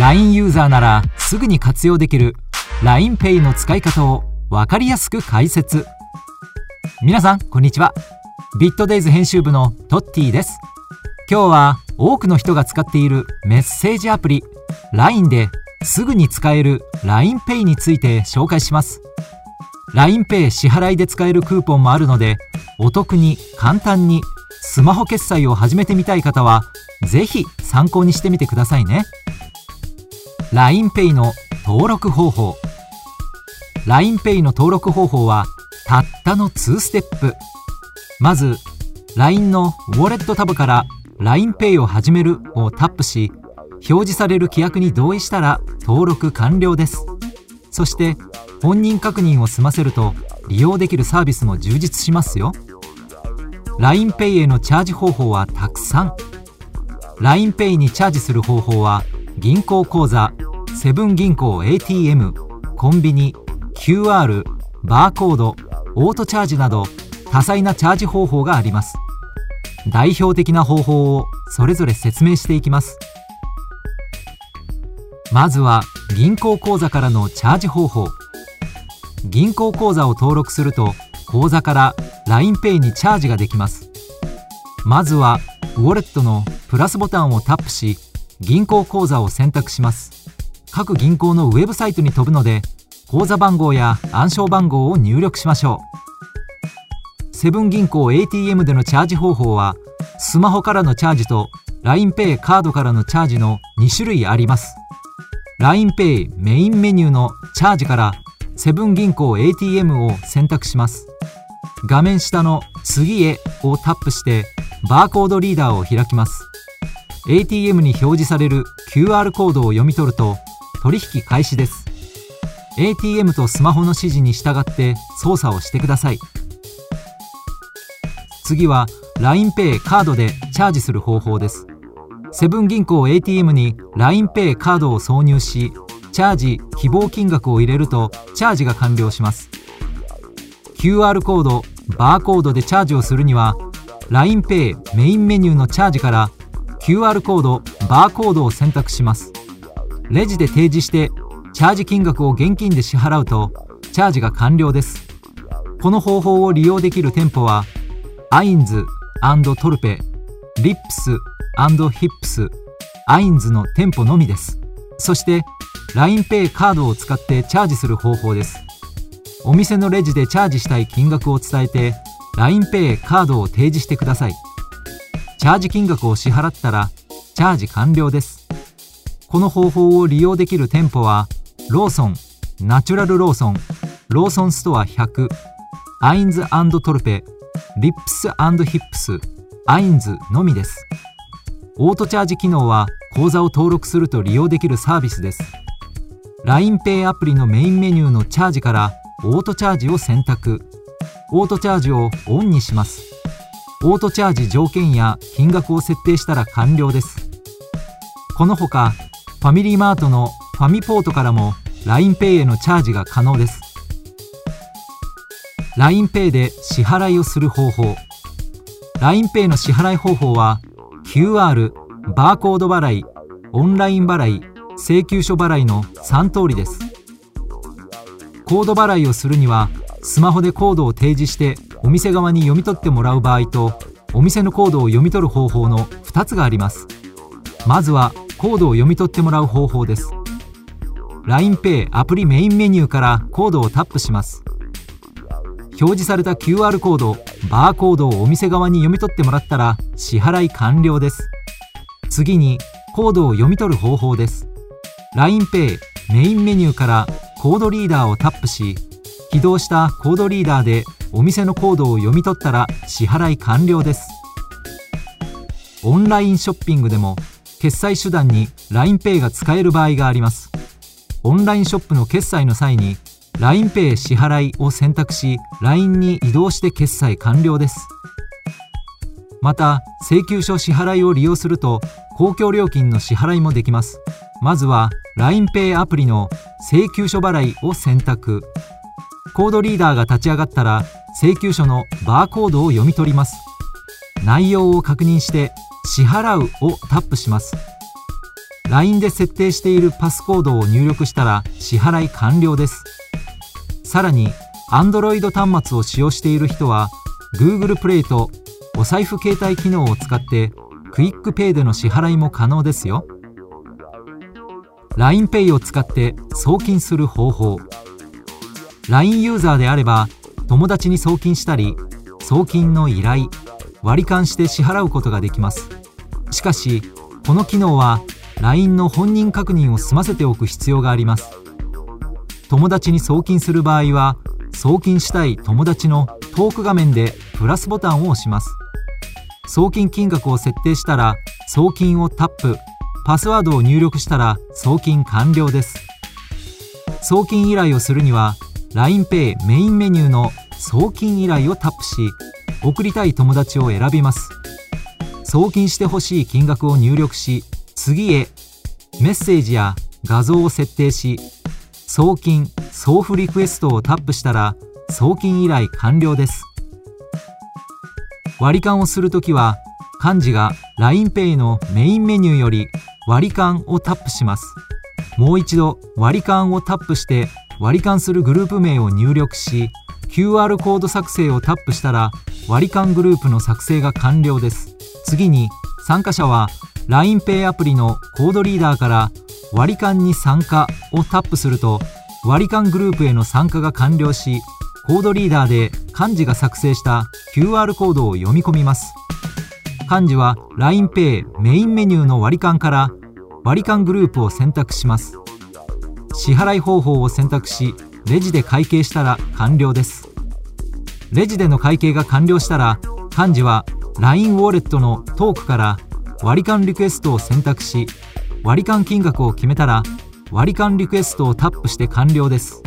LINE ユーザーならすぐに活用できる LINEPay の使い方を分かりやすく解説。皆さんこんにちは。ビットデイズ編集部のトッティです。今日は多くの人が使っているメッセージアプリ LINE ですぐに使える LINEPay について紹介します。LINEPay 支払いで使えるクーポンもあるのでお得に簡単にスマホ決済を始めてみたい方はぜひ参考にしてみてくださいね。LINEPay の登録方法。l i n e イの登録方法はたったの2ステップ。まず LINE のウォレットタブから LINEPay を始めるをタップし表示される規約に同意したら登録完了です。そして本人確認を済ませると利用できるサービスも充実しますよ。LINEPay へのチャージ方法はたくさん。LINEPay にチャージする方法は銀行口座セブン銀行 ATM コンビニ QR バーコードオートチャージなど多彩なチャージ方法があります。代表的な方法をそれぞれ説明していきます。まずは銀行口座からのチャージ方法。銀行口座を登録すると口座から LINEPay にチャージができます。まずはウォレットのプラスボタンをタップし銀行口座を選択します。各銀行のウェブサイトに飛ぶので口座番号や暗証番号を入力しましょう。セブン銀行 ATM でのチャージ方法はスマホからのチャージと LINEPay カードからのチャージの2種類あります。LINEPay メインメニューのチャージからセブン銀行 ATM を選択します。画面下の次へをタップしてバーコードリーダーを開きます。ATM に表示される QR コードを読み取ると取引開始です。ATM とスマホの指示に従って操作をしてください。次は LINEPay カードでチャージする方法です。セブン銀行 ATM に LINEPay カードを挿入しチャージ希望金額を入れるとチャージが完了します。QR コードバーコードでチャージをするには LINEPay メインメニューのチャージから QR コードバーコードを選択します。レジで提示してチャージ金額を現金で支払うとチャージが完了です。この方法を利用できる店舗はアインズトルペリップスヒップスアインズの店舗のみです。そして LINEPay カードを使ってチャージする方法です。お店のレジでチャージしたい金額を伝えて LINEPay カードを提示してください。チャージ金額を支払ったらチャージ完了です。この方法を利用できる店舗はローソンナチュラルローソンローソンストア100アインズトルペリップスヒップスアインズのみです。オートチャージ機能は口座を登録すると利用できるサービスです。LINEPay アプリのメインメニューのチャージからオートチャージを選択。オートチャージをオンにします。オートチャージ条件や金額を設定したら完了です。このほかファミリーマートのファミポートからも LINEPay へのチャージが可能です。LINEPay で支払いをする方法。LINEPay の支払い方法は QR バーコード払いオンライン払い請求書払いの3通りです。コード払いをするにはスマホでコードを提示してお店側に読み取ってもらう場合とお店のコードを読み取る方法の2つがあります。まずはコードを読み取ってもらう方法です。LINEPay アプリメインメニューからコードをタップします。表示された QR コードバーコードをお店側に読み取ってもらったら支払い完了です。次にコードを読み取る方法です。LINEPay メインメニューからコードリーダーをタップし起動したコードリーダーでお店のコードを読み取ったら支払い完了です。オンラインショッピングでも決済手段に LINEPay が使える場合があります。オンラインショップの決済の際に LINEPay 支払いを選択し LINE に移動して決済完了です。また請求書支払いを利用すると公共料金の支払いもできます。まずは LINEPay アプリの請求書払いを選択。コードリーダーが立ち上がったら請求書のバーコードを読み取ります。内容を確認して支払うをタップします。LINE で設定しているパスコードを入力したら支払い完了です。さらに Android 端末を使用している人は Google Play とお財布携帯機能を使って QUICPay での支払いも可能ですよ。LINEPay を使って送金する方法。LINE ユーザーであれば友達に送金したり送金の依頼割り勘して支払うことができます。しかしこの機能は LINE の本人確認を済ませておく必要があります。友達に送金する場合は送金したい友達のトーク画面でプラスボタンを押します。送金金額を設定したら送金をタップパスワードを入力したら送金完了です。送金依頼をするには LINEPay メインメニューの送金依頼をタップし送りたい友達を選びます。送金してほしい金額を入力し次へメッセージや画像を設定し送金送付リクエストをタップしたら送金依頼完了です。割り勘をするときは幹事が LINEPay のメインメニューより割り勘をタップします。もう一度割り勘をタップして割り勘するグループ名を入力し QR コード作成をタップしたら割り勘グループの作成が完了です。次に参加者は LINEPay アプリのコードリーダーから割り勘に参加をタップすると割り勘グループへの参加が完了しコードリーダーで幹事が作成した QR コードを読み込みます。幹事は LINEPay メインメニューの割り勘から割り勘グループを選択します。支払い方法を選択しレジで会計したら完了です。レジでの会計が完了したら幹事は LINE ウォレットのトークから割り勘リクエストを選択し割り勘金額を決めたら割り勘リクエストをタップして完了です。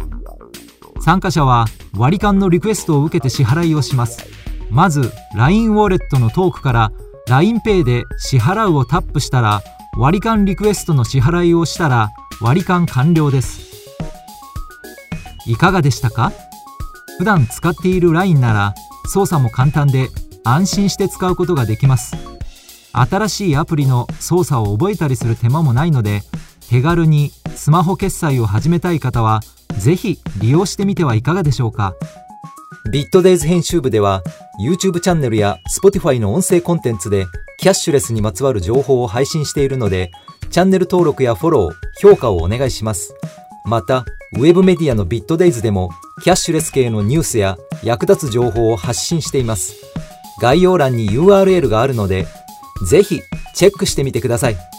参加者は割り勘のリクエストを受けて支払いをします。まず LINE ウォレットのトークから LINEPay で支払うをタップしたら割り勘リクエストの支払いをしたら割り勘完了です。いかがでしたか？普段使っている LINE なら操作も簡単で安心して使うことができます。新しいアプリの操作を覚えたりする手間もないので手軽にスマホ決済を始めたい方はぜひ利用してみてはいかがでしょうか？ビットデイズ編集部では YouTube チャンネルや Spotify の音声コンテンツでキャッシュレスにまつわる情報を配信しているのでチャンネル登録やフォロー、評価をお願いします。また、ウェブメディアのビットデイズでもキャッシュレス系のニュースや役立つ情報を発信しています。概要欄に URL があるのでぜひチェックしてみてください。